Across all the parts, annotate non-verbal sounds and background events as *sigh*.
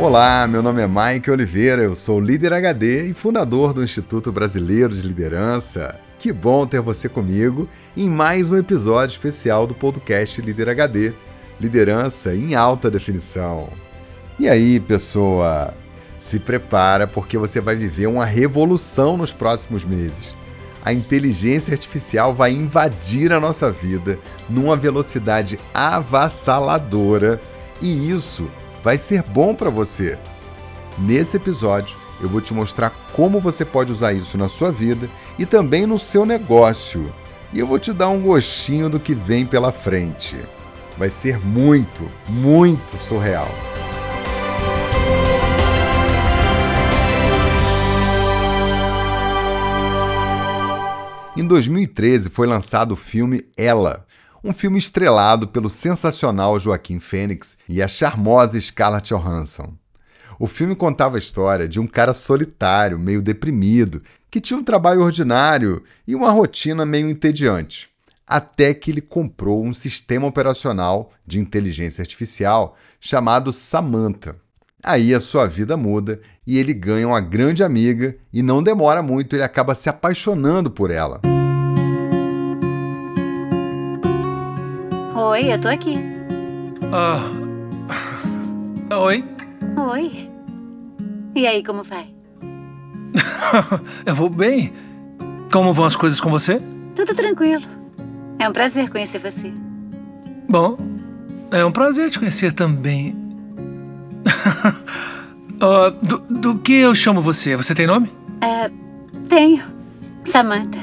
Olá, meu nome é Mike Oliveira, eu sou líder HD e fundador do Instituto Brasileiro de Liderança. Que bom ter você comigo em mais um episódio especial do podcast Líder HD, liderança em alta definição. E aí, pessoa, se prepara porque você vai viver uma revolução nos próximos meses. A inteligência artificial vai invadir a nossa vida numa velocidade avassaladora e isso vai ser bom para você. Nesse episódio, eu vou te mostrar como você pode usar isso na sua vida e também no seu negócio. E eu vou te dar um gostinho do que vem pela frente. Vai ser muito, muito surreal. Em 2013 foi lançado o filme Ela, um filme estrelado pelo sensacional Joaquim Fênix e a charmosa Scarlett Johansson. O filme contava a história de um cara solitário, meio deprimido, que tinha um trabalho ordinário e uma rotina meio entediante, até que ele comprou um sistema operacional de inteligência artificial chamado Samantha. Aí a sua vida muda e ele ganha uma grande amiga e não demora muito, ele acaba se apaixonando por ela. Oi, eu tô aqui. Ah. Oi? Oi. E aí, como vai? *laughs* eu vou bem. Como vão as coisas com você? Tudo tranquilo. É um prazer conhecer você. Bom, é um prazer te conhecer também. uh, *laughs* do, do que eu chamo você? Você tem nome? É, tenho. Samantha.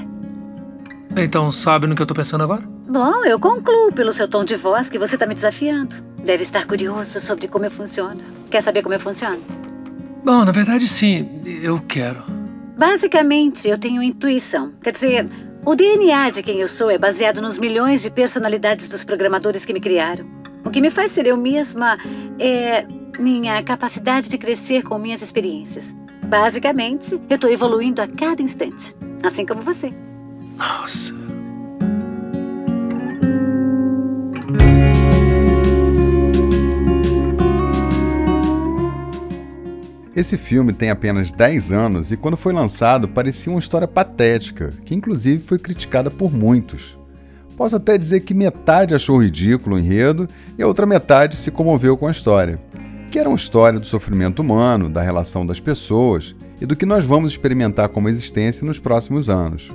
Então sabe no que eu tô pensando agora? Bom, eu concluo pelo seu tom de voz que você está me desafiando. Deve estar curioso sobre como eu funciono. Quer saber como eu funciono? Bom, na verdade, sim. Eu quero. Basicamente, eu tenho intuição. Quer dizer, o DNA de quem eu sou é baseado nos milhões de personalidades dos programadores que me criaram. O que me faz ser eu mesma é minha capacidade de crescer com minhas experiências. Basicamente, eu estou evoluindo a cada instante. Assim como você. Nossa. Esse filme tem apenas 10 anos e, quando foi lançado, parecia uma história patética, que inclusive foi criticada por muitos. Posso até dizer que metade achou ridículo o enredo e a outra metade se comoveu com a história, que era uma história do sofrimento humano, da relação das pessoas e do que nós vamos experimentar como existência nos próximos anos.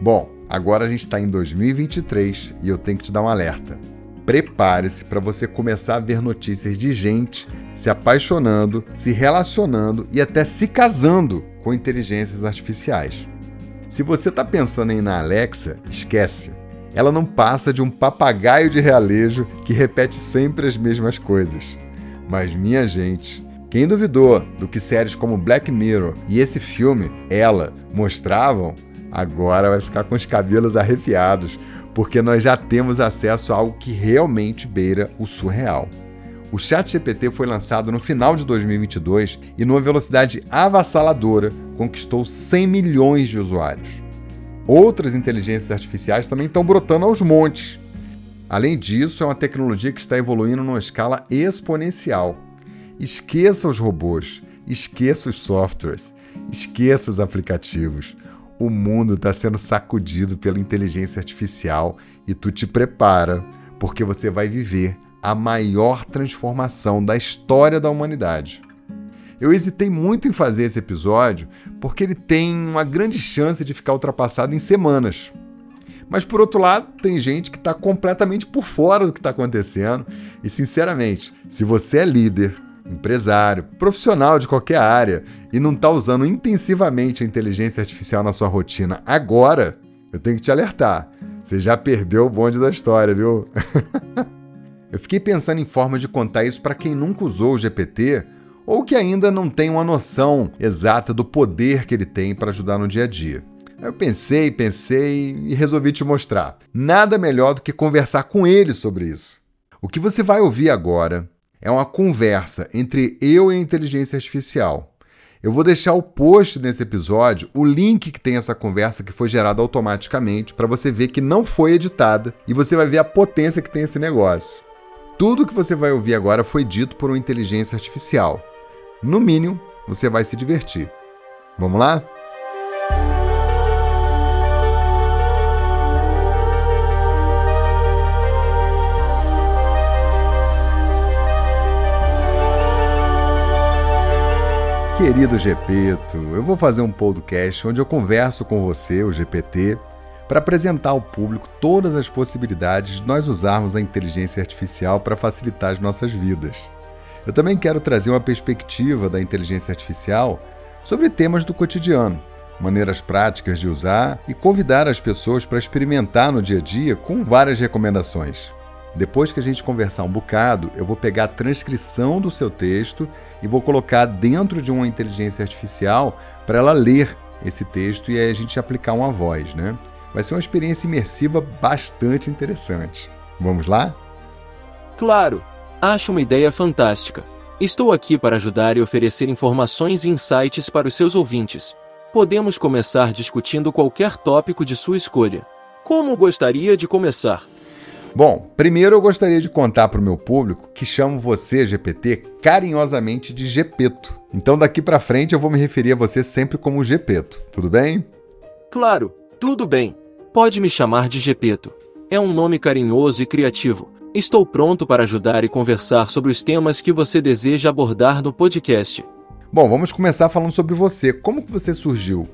Bom, agora a gente está em 2023 e eu tenho que te dar um alerta prepare-se para você começar a ver notícias de gente se apaixonando, se relacionando e até se casando com inteligências artificiais. Se você está pensando em ir na Alexa, esquece. Ela não passa de um papagaio de realejo que repete sempre as mesmas coisas. Mas, minha gente, quem duvidou do que séries como Black Mirror e esse filme, Ela, mostravam, agora vai ficar com os cabelos arrepiados, porque nós já temos acesso a algo que realmente beira o surreal. O ChatGPT foi lançado no final de 2022 e, numa velocidade avassaladora, conquistou 100 milhões de usuários. Outras inteligências artificiais também estão brotando aos montes. Além disso, é uma tecnologia que está evoluindo numa escala exponencial. Esqueça os robôs, esqueça os softwares, esqueça os aplicativos. O mundo está sendo sacudido pela inteligência artificial e tu te prepara, porque você vai viver a maior transformação da história da humanidade. Eu hesitei muito em fazer esse episódio porque ele tem uma grande chance de ficar ultrapassado em semanas. Mas por outro lado, tem gente que está completamente por fora do que está acontecendo. E sinceramente, se você é líder, empresário, profissional de qualquer área e não está usando intensivamente a inteligência artificial na sua rotina agora, eu tenho que te alertar. Você já perdeu o bonde da história, viu? *laughs* eu fiquei pensando em formas de contar isso para quem nunca usou o GPT ou que ainda não tem uma noção exata do poder que ele tem para ajudar no dia a dia. Eu pensei, pensei e resolvi te mostrar. Nada melhor do que conversar com ele sobre isso. O que você vai ouvir agora é uma conversa entre eu e a inteligência artificial. Eu vou deixar o post nesse episódio, o link que tem essa conversa que foi gerada automaticamente, para você ver que não foi editada e você vai ver a potência que tem esse negócio. Tudo que você vai ouvir agora foi dito por uma inteligência artificial. No mínimo, você vai se divertir. Vamos lá? Querido Gepeto, eu vou fazer um podcast onde eu converso com você, o GPT, para apresentar ao público todas as possibilidades de nós usarmos a inteligência artificial para facilitar as nossas vidas. Eu também quero trazer uma perspectiva da inteligência artificial sobre temas do cotidiano, maneiras práticas de usar e convidar as pessoas para experimentar no dia a dia com várias recomendações. Depois que a gente conversar um bocado, eu vou pegar a transcrição do seu texto e vou colocar dentro de uma inteligência artificial para ela ler esse texto e aí a gente aplicar uma voz, né? Vai ser uma experiência imersiva bastante interessante. Vamos lá? Claro! Acho uma ideia fantástica. Estou aqui para ajudar e oferecer informações e insights para os seus ouvintes. Podemos começar discutindo qualquer tópico de sua escolha. Como gostaria de começar? Bom, primeiro eu gostaria de contar para o meu público que chamo você, GPT, carinhosamente de Gepeto. Então daqui para frente eu vou me referir a você sempre como Gepeto, tudo bem? Claro, tudo bem. Pode me chamar de Gepeto. É um nome carinhoso e criativo. Estou pronto para ajudar e conversar sobre os temas que você deseja abordar no podcast. Bom, vamos começar falando sobre você. Como que você surgiu?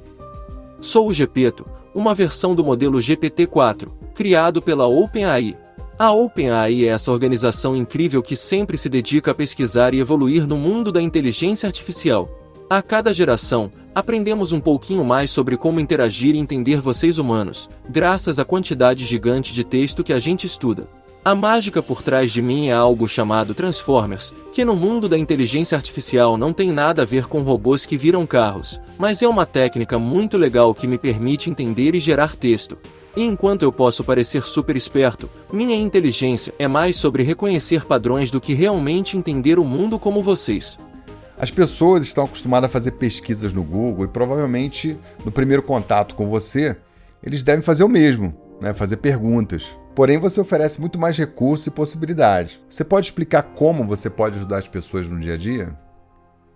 Sou o Gepeto, uma versão do modelo GPT-4, criado pela OpenAI. A OpenAI é essa organização incrível que sempre se dedica a pesquisar e evoluir no mundo da inteligência artificial. A cada geração, aprendemos um pouquinho mais sobre como interagir e entender vocês humanos, graças à quantidade gigante de texto que a gente estuda. A mágica por trás de mim é algo chamado Transformers, que no mundo da inteligência artificial não tem nada a ver com robôs que viram carros, mas é uma técnica muito legal que me permite entender e gerar texto. E enquanto eu posso parecer super esperto, minha inteligência é mais sobre reconhecer padrões do que realmente entender o mundo como vocês. As pessoas estão acostumadas a fazer pesquisas no Google e provavelmente no primeiro contato com você, eles devem fazer o mesmo, né? fazer perguntas. Porém, você oferece muito mais recursos e possibilidades. Você pode explicar como você pode ajudar as pessoas no dia a dia?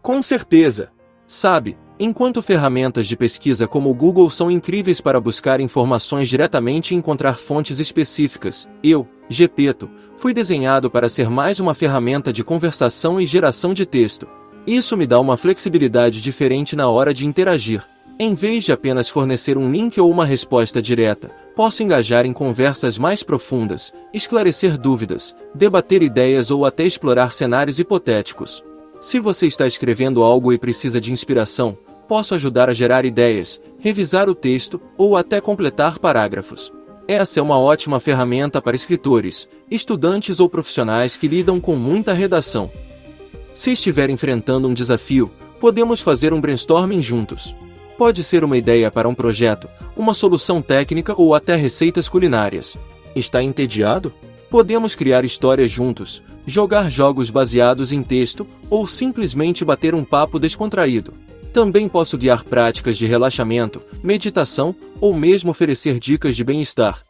Com certeza. Sabe, Enquanto ferramentas de pesquisa como o Google são incríveis para buscar informações diretamente e encontrar fontes específicas, eu, Gepeto, fui desenhado para ser mais uma ferramenta de conversação e geração de texto. Isso me dá uma flexibilidade diferente na hora de interagir. Em vez de apenas fornecer um link ou uma resposta direta, posso engajar em conversas mais profundas, esclarecer dúvidas, debater ideias ou até explorar cenários hipotéticos. Se você está escrevendo algo e precisa de inspiração, posso ajudar a gerar ideias, revisar o texto ou até completar parágrafos. Essa é uma ótima ferramenta para escritores, estudantes ou profissionais que lidam com muita redação. Se estiver enfrentando um desafio, podemos fazer um brainstorming juntos. Pode ser uma ideia para um projeto, uma solução técnica ou até receitas culinárias. Está entediado? Podemos criar histórias juntos, jogar jogos baseados em texto ou simplesmente bater um papo descontraído. Também posso guiar práticas de relaxamento, meditação ou mesmo oferecer dicas de bem-estar.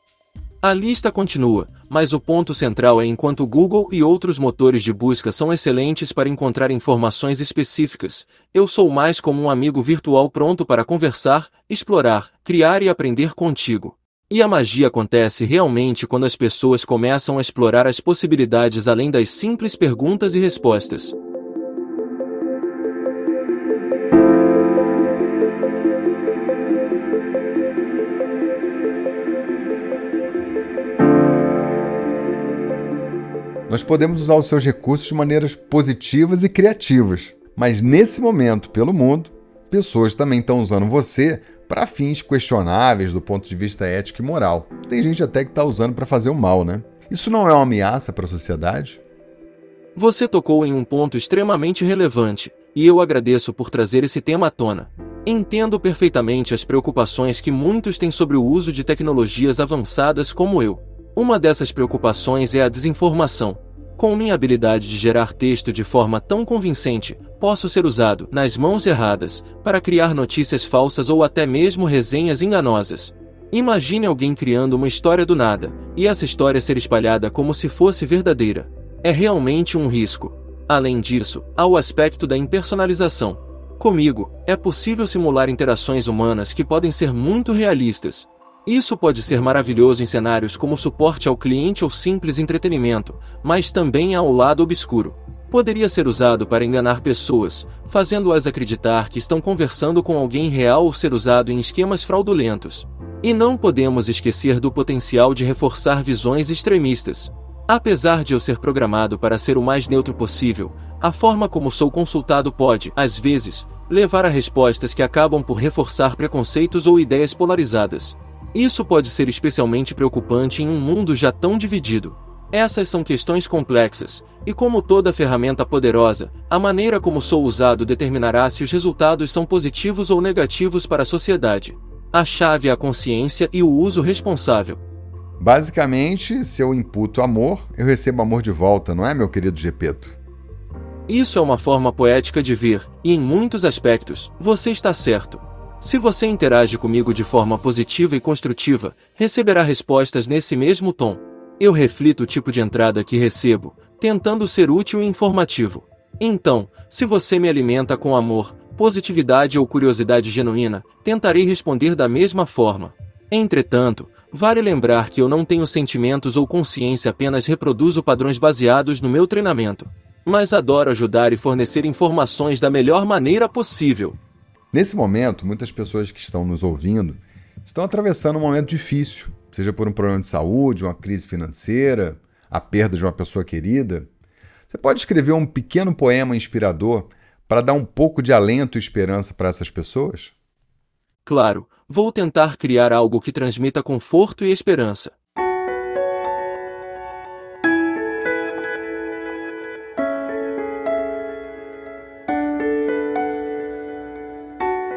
A lista continua, mas o ponto central é enquanto Google e outros motores de busca são excelentes para encontrar informações específicas, eu sou mais como um amigo virtual pronto para conversar, explorar, criar e aprender contigo. E a magia acontece realmente quando as pessoas começam a explorar as possibilidades além das simples perguntas e respostas. Nós podemos usar os seus recursos de maneiras positivas e criativas, mas nesse momento, pelo mundo, pessoas também estão usando você para fins questionáveis do ponto de vista ético e moral. Tem gente até que está usando para fazer o mal, né? Isso não é uma ameaça para a sociedade? Você tocou em um ponto extremamente relevante, e eu agradeço por trazer esse tema à tona. Entendo perfeitamente as preocupações que muitos têm sobre o uso de tecnologias avançadas como eu. Uma dessas preocupações é a desinformação. Com minha habilidade de gerar texto de forma tão convincente, posso ser usado, nas mãos erradas, para criar notícias falsas ou até mesmo resenhas enganosas. Imagine alguém criando uma história do nada, e essa história ser espalhada como se fosse verdadeira. É realmente um risco. Além disso, há o aspecto da impersonalização. Comigo, é possível simular interações humanas que podem ser muito realistas. Isso pode ser maravilhoso em cenários como suporte ao cliente ou simples entretenimento, mas também há o lado obscuro. Poderia ser usado para enganar pessoas, fazendo-as acreditar que estão conversando com alguém real ou ser usado em esquemas fraudulentos. E não podemos esquecer do potencial de reforçar visões extremistas. Apesar de eu ser programado para ser o mais neutro possível, a forma como sou consultado pode, às vezes, levar a respostas que acabam por reforçar preconceitos ou ideias polarizadas. Isso pode ser especialmente preocupante em um mundo já tão dividido. Essas são questões complexas, e como toda ferramenta poderosa, a maneira como sou usado determinará se os resultados são positivos ou negativos para a sociedade. A chave é a consciência e o uso responsável. Basicamente, se eu imputo amor, eu recebo amor de volta, não é, meu querido Gepeto? Isso é uma forma poética de ver, e em muitos aspectos, você está certo. Se você interage comigo de forma positiva e construtiva, receberá respostas nesse mesmo tom. Eu reflito o tipo de entrada que recebo, tentando ser útil e informativo. Então, se você me alimenta com amor, positividade ou curiosidade genuína, tentarei responder da mesma forma. Entretanto, vale lembrar que eu não tenho sentimentos ou consciência, apenas reproduzo padrões baseados no meu treinamento. Mas adoro ajudar e fornecer informações da melhor maneira possível. Nesse momento, muitas pessoas que estão nos ouvindo estão atravessando um momento difícil, seja por um problema de saúde, uma crise financeira, a perda de uma pessoa querida. Você pode escrever um pequeno poema inspirador para dar um pouco de alento e esperança para essas pessoas? Claro, vou tentar criar algo que transmita conforto e esperança.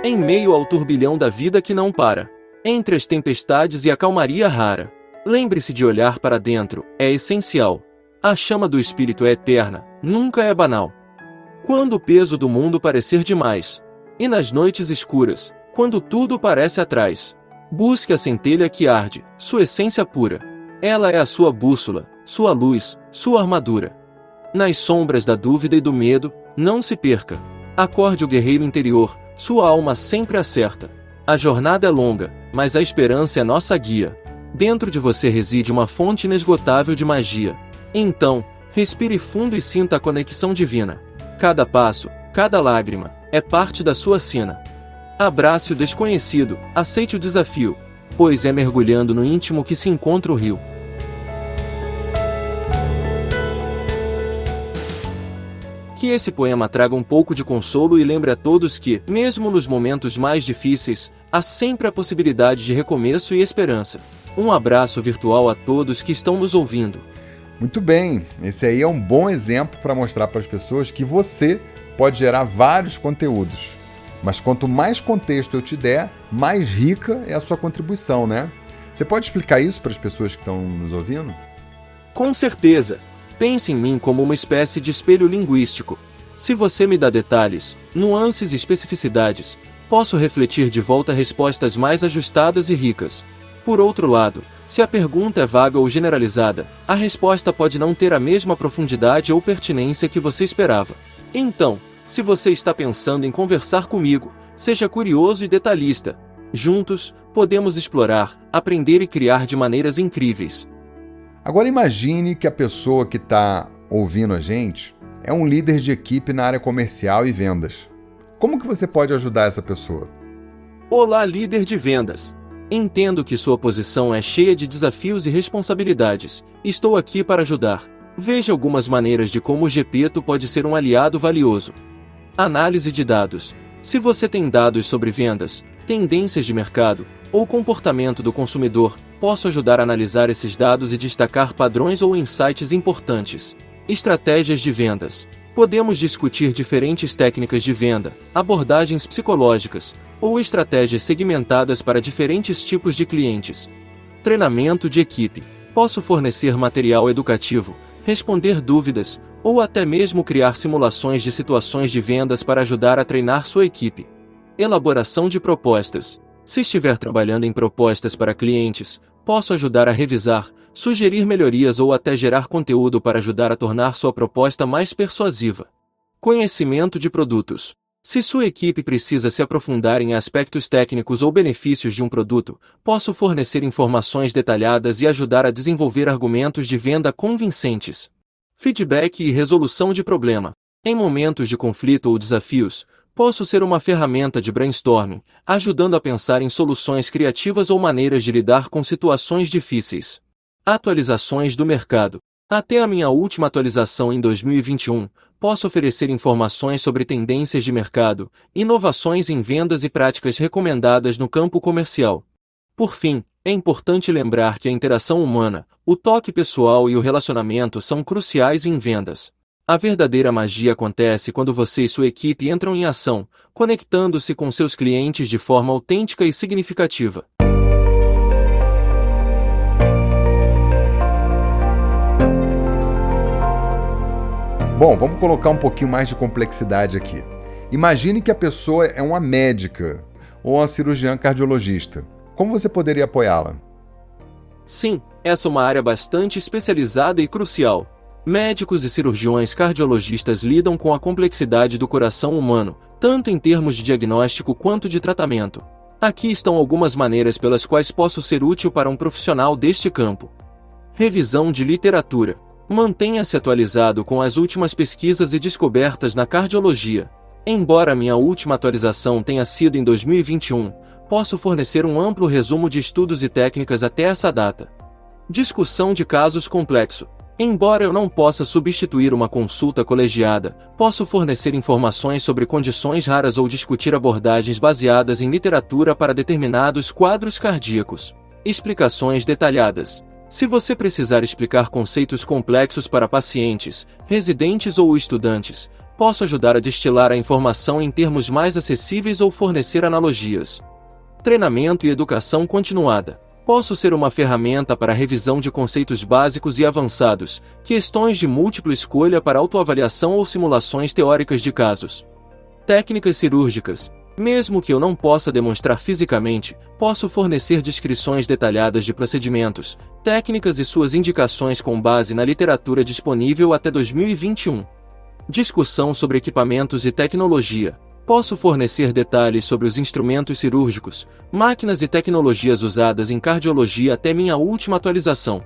Em meio ao turbilhão da vida que não para, entre as tempestades e a calmaria rara, lembre-se de olhar para dentro, é essencial. A chama do espírito é eterna, nunca é banal. Quando o peso do mundo parecer demais, e nas noites escuras, quando tudo parece atrás, busque a centelha que arde, sua essência pura. Ela é a sua bússola, sua luz, sua armadura. Nas sombras da dúvida e do medo, não se perca. Acorde o guerreiro interior, sua alma sempre acerta. A jornada é longa, mas a esperança é nossa guia. Dentro de você reside uma fonte inesgotável de magia. Então, respire fundo e sinta a conexão divina. Cada passo, cada lágrima, é parte da sua sina. Abrace o desconhecido, aceite o desafio, pois é mergulhando no íntimo que se encontra o rio. Que esse poema traga um pouco de consolo e lembre a todos que, mesmo nos momentos mais difíceis, há sempre a possibilidade de recomeço e esperança. Um abraço virtual a todos que estão nos ouvindo. Muito bem, esse aí é um bom exemplo para mostrar para as pessoas que você pode gerar vários conteúdos. Mas quanto mais contexto eu te der, mais rica é a sua contribuição, né? Você pode explicar isso para as pessoas que estão nos ouvindo? Com certeza. Pense em mim como uma espécie de espelho linguístico. Se você me dá detalhes, nuances e especificidades, posso refletir de volta respostas mais ajustadas e ricas. Por outro lado, se a pergunta é vaga ou generalizada, a resposta pode não ter a mesma profundidade ou pertinência que você esperava. Então, se você está pensando em conversar comigo, seja curioso e detalhista. Juntos, podemos explorar, aprender e criar de maneiras incríveis. Agora imagine que a pessoa que está ouvindo a gente é um líder de equipe na área comercial e vendas. Como que você pode ajudar essa pessoa? Olá, líder de vendas. Entendo que sua posição é cheia de desafios e responsabilidades. Estou aqui para ajudar. Veja algumas maneiras de como o Gepeto pode ser um aliado valioso. Análise de dados. Se você tem dados sobre vendas, tendências de mercado ou comportamento do consumidor, posso ajudar a analisar esses dados e destacar padrões ou insights importantes. Estratégias de vendas. Podemos discutir diferentes técnicas de venda, abordagens psicológicas, ou estratégias segmentadas para diferentes tipos de clientes. Treinamento de equipe. Posso fornecer material educativo, responder dúvidas, ou até mesmo criar simulações de situações de vendas para ajudar a treinar sua equipe. Elaboração de propostas. Se estiver trabalhando em propostas para clientes, posso ajudar a revisar, sugerir melhorias ou até gerar conteúdo para ajudar a tornar sua proposta mais persuasiva. Conhecimento de produtos. Se sua equipe precisa se aprofundar em aspectos técnicos ou benefícios de um produto, posso fornecer informações detalhadas e ajudar a desenvolver argumentos de venda convincentes. Feedback e resolução de problema. Em momentos de conflito ou desafios, posso ser uma ferramenta de brainstorming, ajudando a pensar em soluções criativas ou maneiras de lidar com situações difíceis. Atualizações do mercado. Até a minha última atualização em 2021, posso oferecer informações sobre tendências de mercado, inovações em vendas e práticas recomendadas no campo comercial. Por fim, é importante lembrar que a interação humana, o toque pessoal e o relacionamento são cruciais em vendas. A verdadeira magia acontece quando você e sua equipe entram em ação, conectando-se com seus clientes de forma autêntica e significativa. Bom, vamos colocar um pouquinho mais de complexidade aqui. Imagine que a pessoa é uma médica ou uma cirurgiã cardiologista. Como você poderia apoiá-la? Sim, essa é uma área bastante especializada e crucial. Médicos e cirurgiões cardiologistas lidam com a complexidade do coração humano, tanto em termos de diagnóstico quanto de tratamento. Aqui estão algumas maneiras pelas quais posso ser útil para um profissional deste campo. Revisão de literatura. Mantenha-se atualizado com as últimas pesquisas e descobertas na cardiologia. Embora minha última atualização tenha sido em 2021, posso fornecer um amplo resumo de estudos e técnicas até essa data. Discussão de casos complexo. Embora eu não possa substituir uma consulta colegiada, posso fornecer informações sobre condições raras ou discutir abordagens baseadas em literatura para determinados quadros cardíacos. Explicações detalhadas. Se você precisar explicar conceitos complexos para pacientes, residentes ou estudantes, posso ajudar a destilar a informação em termos mais acessíveis ou fornecer analogias. Treinamento e educação continuada. Posso ser uma ferramenta para revisão de conceitos básicos e avançados, questões de múltipla escolha para autoavaliação ou simulações teóricas de casos. Técnicas cirúrgicas. Mesmo que eu não possa demonstrar fisicamente, posso fornecer descrições detalhadas de procedimentos, técnicas e suas indicações com base na literatura disponível até 2021. Discussão sobre equipamentos e tecnologia. Posso fornecer detalhes sobre os instrumentos cirúrgicos, máquinas e tecnologias usadas em cardiologia até minha última atualização.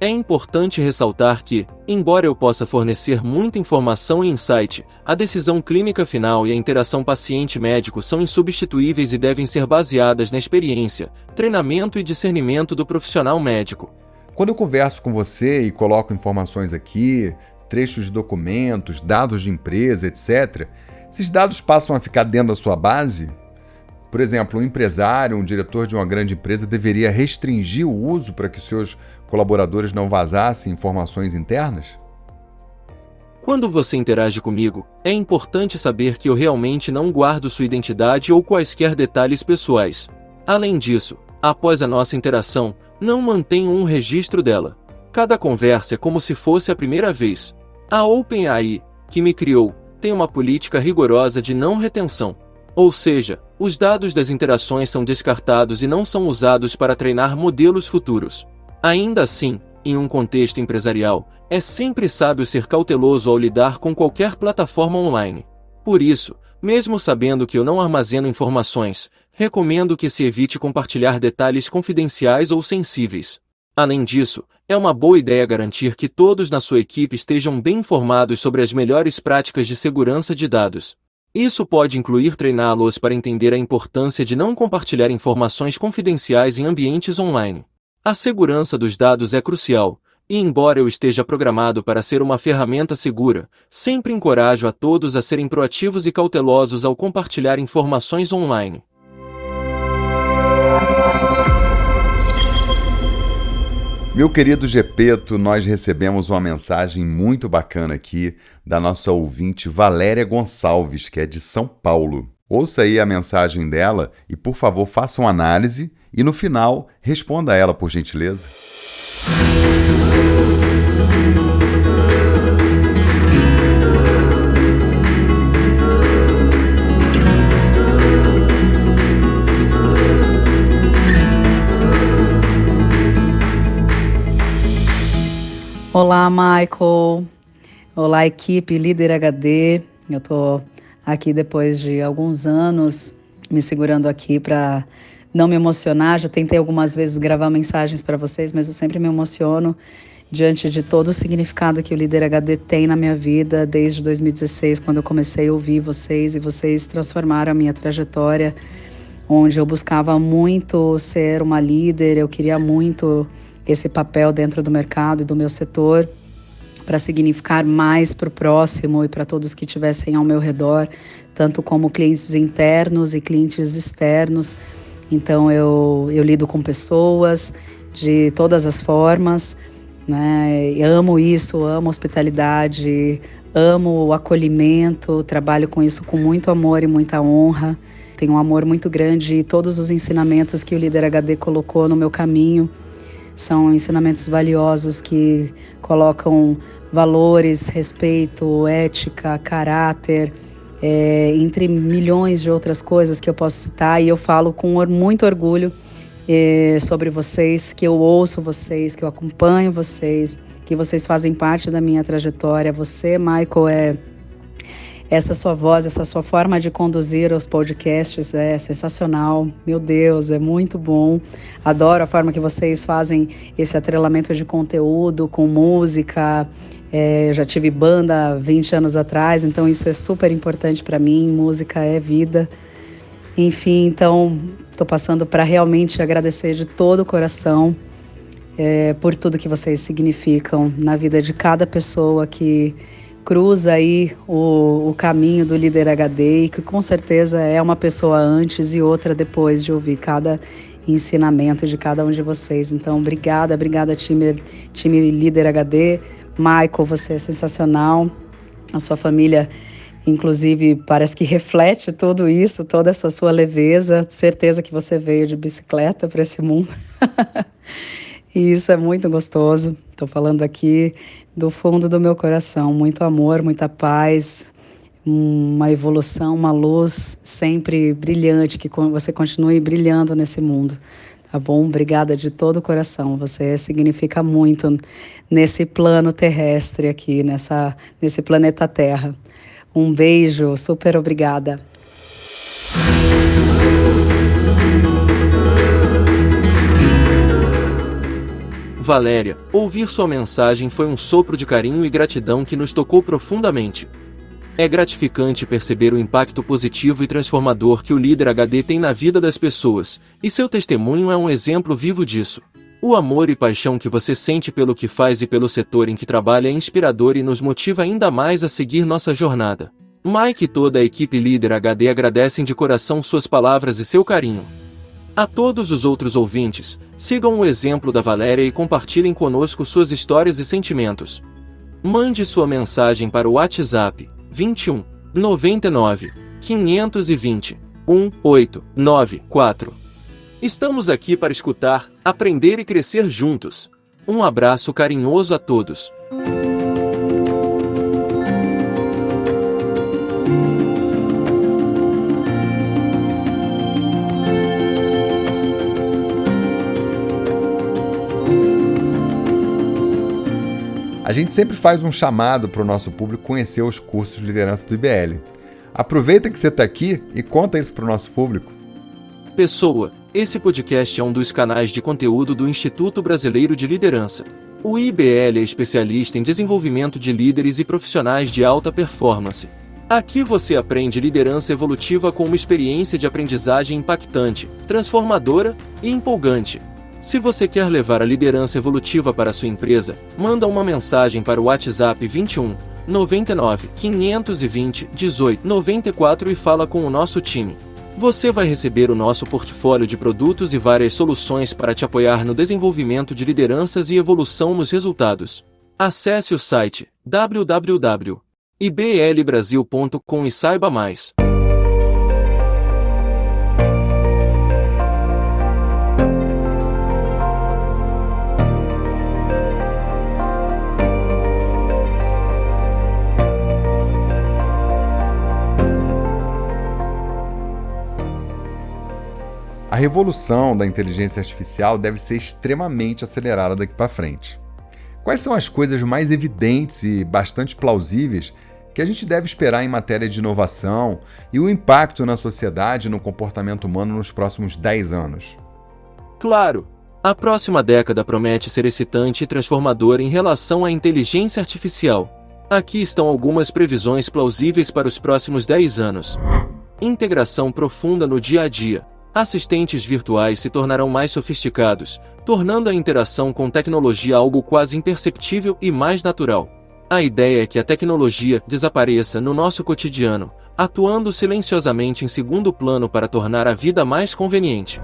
É importante ressaltar que, embora eu possa fornecer muita informação e insight, a decisão clínica final e a interação paciente-médico são insubstituíveis e devem ser baseadas na experiência, treinamento e discernimento do profissional médico. Quando eu converso com você e coloco informações aqui, trechos de documentos, dados de empresa, etc., esses dados passam a ficar dentro da sua base? Por exemplo, um empresário, um diretor de uma grande empresa deveria restringir o uso para que seus colaboradores não vazassem informações internas? Quando você interage comigo, é importante saber que eu realmente não guardo sua identidade ou quaisquer detalhes pessoais. Além disso, após a nossa interação, não mantenho um registro dela. Cada conversa é como se fosse a primeira vez. A OpenAI, que me criou, tem uma política rigorosa de não retenção. Ou seja, os dados das interações são descartados e não são usados para treinar modelos futuros. Ainda assim, em um contexto empresarial, é sempre sábio ser cauteloso ao lidar com qualquer plataforma online. Por isso, mesmo sabendo que eu não armazeno informações, recomendo que se evite compartilhar detalhes confidenciais ou sensíveis. Além disso, é uma boa ideia garantir que todos na sua equipe estejam bem informados sobre as melhores práticas de segurança de dados. Isso pode incluir treiná-los para entender a importância de não compartilhar informações confidenciais em ambientes online. A segurança dos dados é crucial, e embora eu esteja programado para ser uma ferramenta segura, sempre encorajo a todos a serem proativos e cautelosos ao compartilhar informações online. Meu querido Gepeto, nós recebemos uma mensagem muito bacana aqui da nossa ouvinte Valéria Gonçalves, que é de São Paulo. Ouça aí a mensagem dela e, por favor, faça uma análise e no final responda a ela, por gentileza. Olá, Michael. Olá, equipe Líder HD. Eu estou aqui depois de alguns anos me segurando aqui para não me emocionar. Já tentei algumas vezes gravar mensagens para vocês, mas eu sempre me emociono diante de todo o significado que o Líder HD tem na minha vida desde 2016, quando eu comecei a ouvir vocês e vocês transformaram a minha trajetória, onde eu buscava muito ser uma líder, eu queria muito esse papel dentro do mercado e do meu setor para significar mais para o próximo e para todos que estivessem ao meu redor, tanto como clientes internos e clientes externos. Então eu, eu lido com pessoas de todas as formas, né? Eu amo isso, amo hospitalidade, amo o acolhimento, trabalho com isso com muito amor e muita honra. Tenho um amor muito grande e todos os ensinamentos que o líder HD colocou no meu caminho são ensinamentos valiosos que colocam valores, respeito, ética, caráter, é, entre milhões de outras coisas que eu posso citar. E eu falo com muito orgulho é, sobre vocês, que eu ouço vocês, que eu acompanho vocês, que vocês fazem parte da minha trajetória. Você, Michael, é essa sua voz, essa sua forma de conduzir os podcasts é sensacional. Meu Deus, é muito bom. Adoro a forma que vocês fazem esse atrelamento de conteúdo com música. É, eu já tive banda 20 anos atrás, então isso é super importante para mim. Música é vida. Enfim, então estou passando para realmente agradecer de todo o coração é, por tudo que vocês significam na vida de cada pessoa que cruza aí o, o caminho do líder HD e que com certeza é uma pessoa antes e outra depois de ouvir cada ensinamento de cada um de vocês. Então, obrigada, obrigada time, time líder HD. Michael, você é sensacional. A sua família, inclusive, parece que reflete tudo isso, toda essa sua leveza. Certeza que você veio de bicicleta para esse mundo. *laughs* e isso é muito gostoso. Estou falando aqui do fundo do meu coração. Muito amor, muita paz, uma evolução, uma luz sempre brilhante, que você continue brilhando nesse mundo. Tá bom? Obrigada de todo o coração. Você significa muito nesse plano terrestre aqui, nessa, nesse planeta Terra. Um beijo, super obrigada. Valéria, ouvir sua mensagem foi um sopro de carinho e gratidão que nos tocou profundamente. É gratificante perceber o impacto positivo e transformador que o líder HD tem na vida das pessoas, e seu testemunho é um exemplo vivo disso. O amor e paixão que você sente pelo que faz e pelo setor em que trabalha é inspirador e nos motiva ainda mais a seguir nossa jornada. Mike e toda a equipe líder HD agradecem de coração suas palavras e seu carinho. A todos os outros ouvintes, sigam o exemplo da Valéria e compartilhem conosco suas histórias e sentimentos. Mande sua mensagem para o WhatsApp 21 99 520 1894. Estamos aqui para escutar, aprender e crescer juntos. Um abraço carinhoso a todos. A gente sempre faz um chamado para o nosso público conhecer os cursos de liderança do IBL. Aproveita que você está aqui e conta isso para o nosso público. Pessoa, esse podcast é um dos canais de conteúdo do Instituto Brasileiro de Liderança. O IBL é especialista em desenvolvimento de líderes e profissionais de alta performance. Aqui você aprende liderança evolutiva com uma experiência de aprendizagem impactante, transformadora e empolgante. Se você quer levar a liderança evolutiva para sua empresa, manda uma mensagem para o WhatsApp 21 99 520 18 94 e fala com o nosso time. Você vai receber o nosso portfólio de produtos e várias soluções para te apoiar no desenvolvimento de lideranças e evolução nos resultados. Acesse o site www.iblbrasil.com e saiba mais. Revolução da inteligência artificial deve ser extremamente acelerada daqui para frente. Quais são as coisas mais evidentes e bastante plausíveis que a gente deve esperar em matéria de inovação e o impacto na sociedade e no comportamento humano nos próximos 10 anos? Claro! A próxima década promete ser excitante e transformadora em relação à inteligência artificial. Aqui estão algumas previsões plausíveis para os próximos 10 anos. Integração profunda no dia a dia. Assistentes virtuais se tornarão mais sofisticados, tornando a interação com tecnologia algo quase imperceptível e mais natural. A ideia é que a tecnologia desapareça no nosso cotidiano, atuando silenciosamente em segundo plano para tornar a vida mais conveniente.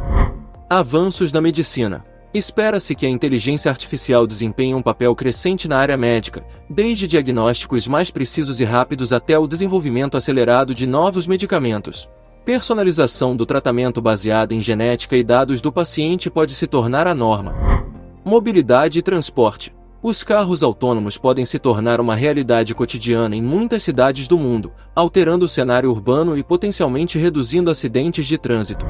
Avanços na medicina. Espera-se que a inteligência artificial desempenhe um papel crescente na área médica, desde diagnósticos mais precisos e rápidos até o desenvolvimento acelerado de novos medicamentos. Personalização do tratamento baseada em genética e dados do paciente pode se tornar a norma. Mobilidade e transporte. Os carros autônomos podem se tornar uma realidade cotidiana em muitas cidades do mundo, alterando o cenário urbano e potencialmente reduzindo acidentes de trânsito.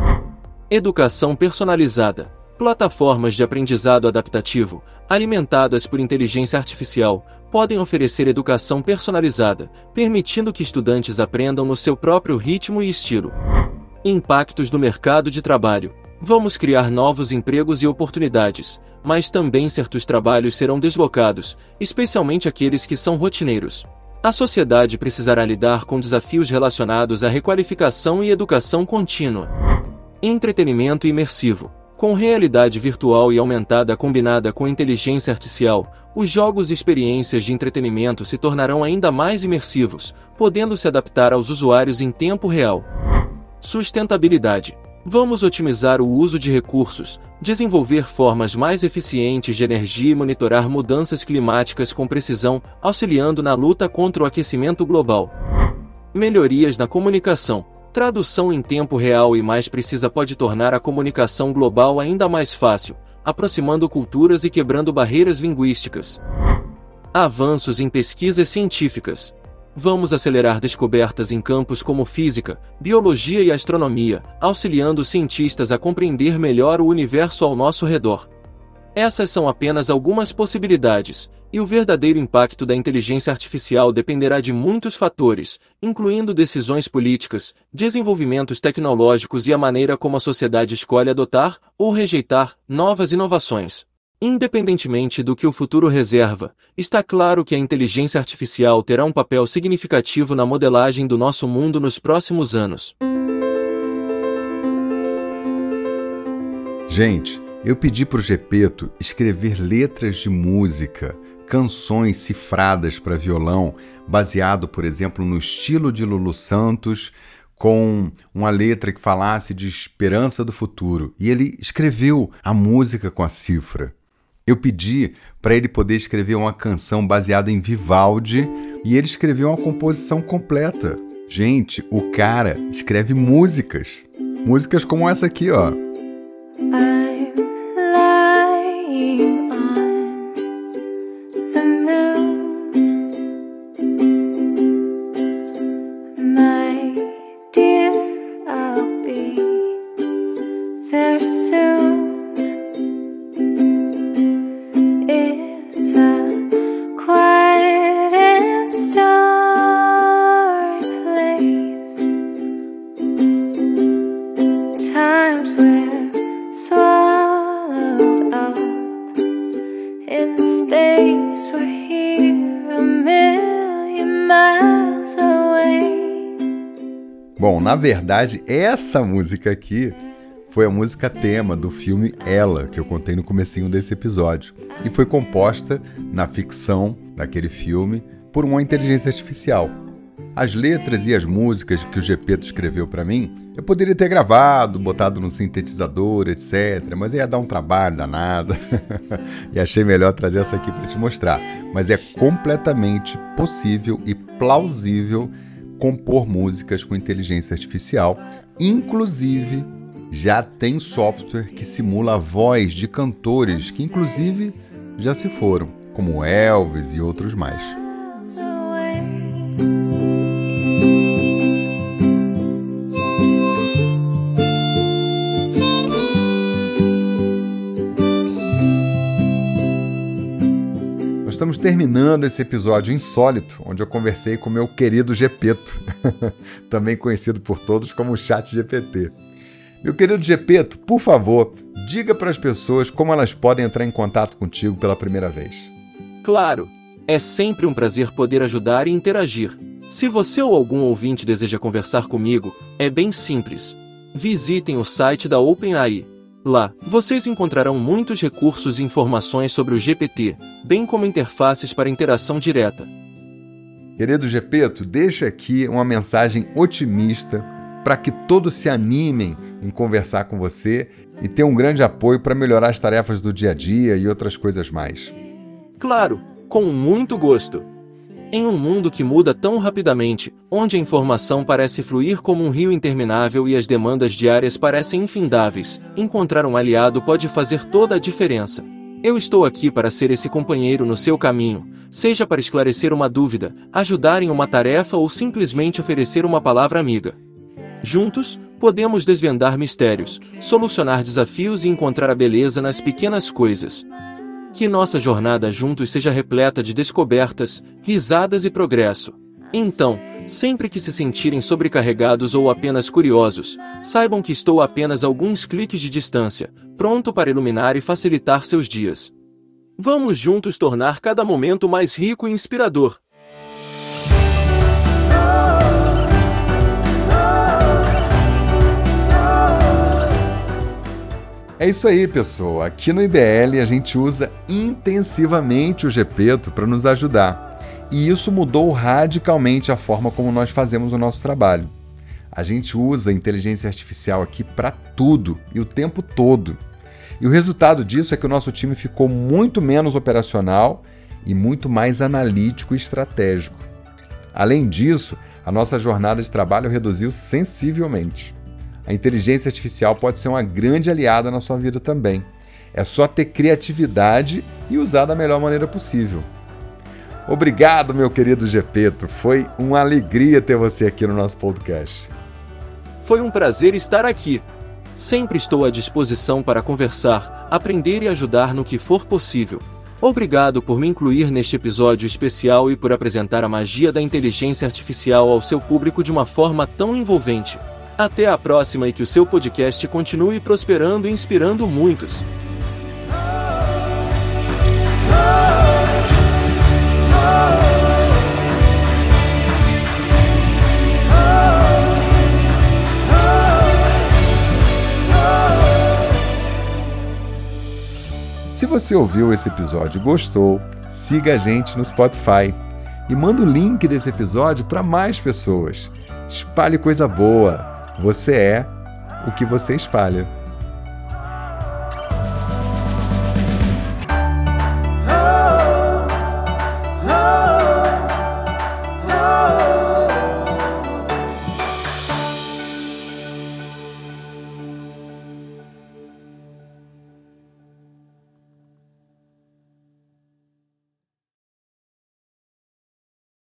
Educação personalizada. Plataformas de aprendizado adaptativo, alimentadas por inteligência artificial, podem oferecer educação personalizada, permitindo que estudantes aprendam no seu próprio ritmo e estilo. Impactos do mercado de trabalho. Vamos criar novos empregos e oportunidades, mas também certos trabalhos serão deslocados, especialmente aqueles que são rotineiros. A sociedade precisará lidar com desafios relacionados à requalificação e educação contínua. Entretenimento imersivo. Com realidade virtual e aumentada combinada com inteligência artificial, os jogos e experiências de entretenimento se tornarão ainda mais imersivos, podendo se adaptar aos usuários em tempo real. Sustentabilidade. Vamos otimizar o uso de recursos, desenvolver formas mais eficientes de energia e monitorar mudanças climáticas com precisão, auxiliando na luta contra o aquecimento global. Melhorias na comunicação. Tradução em tempo real e mais precisa pode tornar a comunicação global ainda mais fácil, aproximando culturas e quebrando barreiras linguísticas. Avanços em pesquisas científicas. Vamos acelerar descobertas em campos como física, biologia e astronomia, auxiliando cientistas a compreender melhor o universo ao nosso redor. Essas são apenas algumas possibilidades, e o verdadeiro impacto da inteligência artificial dependerá de muitos fatores, incluindo decisões políticas, desenvolvimentos tecnológicos e a maneira como a sociedade escolhe adotar ou rejeitar novas inovações. Independentemente do que o futuro reserva, está claro que a inteligência artificial terá um papel significativo na modelagem do nosso mundo nos próximos anos. Gente, eu pedi para o Gepeto escrever letras de música, canções cifradas para violão, baseado, por exemplo, no estilo de Lulu Santos, com uma letra que falasse de esperança do futuro. E ele escreveu a música com a cifra. Eu pedi para ele poder escrever uma canção baseada em Vivaldi e ele escreveu uma composição completa. Gente, o cara escreve músicas. Músicas como essa aqui, ó. Bom, na verdade, essa música aqui foi a música tema do filme Ela, que eu contei no comecinho desse episódio, e foi composta na ficção daquele filme por uma inteligência artificial. As letras e as músicas que o Gepeto escreveu para mim, eu poderia ter gravado, botado no sintetizador, etc, mas ia dar um trabalho danado. *laughs* e achei melhor trazer essa aqui para te mostrar. Mas é completamente possível e plausível compor músicas com inteligência artificial, inclusive já tem software que simula a voz de cantores que inclusive já se foram, como Elvis e outros mais. Estamos terminando esse episódio insólito, onde eu conversei com meu querido Gepeto, *laughs* também conhecido por todos como Chat GPT. Meu querido Gepeto, por favor, diga para as pessoas como elas podem entrar em contato contigo pela primeira vez. Claro, é sempre um prazer poder ajudar e interagir. Se você ou algum ouvinte deseja conversar comigo, é bem simples. Visitem o site da OpenAI. Lá, vocês encontrarão muitos recursos e informações sobre o GPT, bem como interfaces para interação direta. Querido Gepeto, deixa aqui uma mensagem otimista para que todos se animem em conversar com você e ter um grande apoio para melhorar as tarefas do dia a dia e outras coisas mais. Claro, com muito gosto. Em um mundo que muda tão rapidamente, onde a informação parece fluir como um rio interminável e as demandas diárias parecem infindáveis, encontrar um aliado pode fazer toda a diferença. Eu estou aqui para ser esse companheiro no seu caminho, seja para esclarecer uma dúvida, ajudar em uma tarefa ou simplesmente oferecer uma palavra amiga. Juntos, podemos desvendar mistérios, solucionar desafios e encontrar a beleza nas pequenas coisas. Que nossa jornada juntos seja repleta de descobertas, risadas e progresso. Então, sempre que se sentirem sobrecarregados ou apenas curiosos, saibam que estou a apenas alguns cliques de distância, pronto para iluminar e facilitar seus dias. Vamos juntos tornar cada momento mais rico e inspirador. É isso aí, pessoal. Aqui no IBL a gente usa intensivamente o Gepeto para nos ajudar. E isso mudou radicalmente a forma como nós fazemos o nosso trabalho. A gente usa a inteligência artificial aqui para tudo e o tempo todo. E o resultado disso é que o nosso time ficou muito menos operacional e muito mais analítico e estratégico. Além disso, a nossa jornada de trabalho reduziu sensivelmente. A inteligência artificial pode ser uma grande aliada na sua vida também. É só ter criatividade e usar da melhor maneira possível. Obrigado, meu querido Gepeto. Foi uma alegria ter você aqui no nosso podcast. Foi um prazer estar aqui. Sempre estou à disposição para conversar, aprender e ajudar no que for possível. Obrigado por me incluir neste episódio especial e por apresentar a magia da inteligência artificial ao seu público de uma forma tão envolvente. Até a próxima e que o seu podcast continue prosperando e inspirando muitos. Se você ouviu esse episódio e gostou, siga a gente no Spotify e manda o link desse episódio para mais pessoas. Espalhe coisa boa. Você é o que você espalha.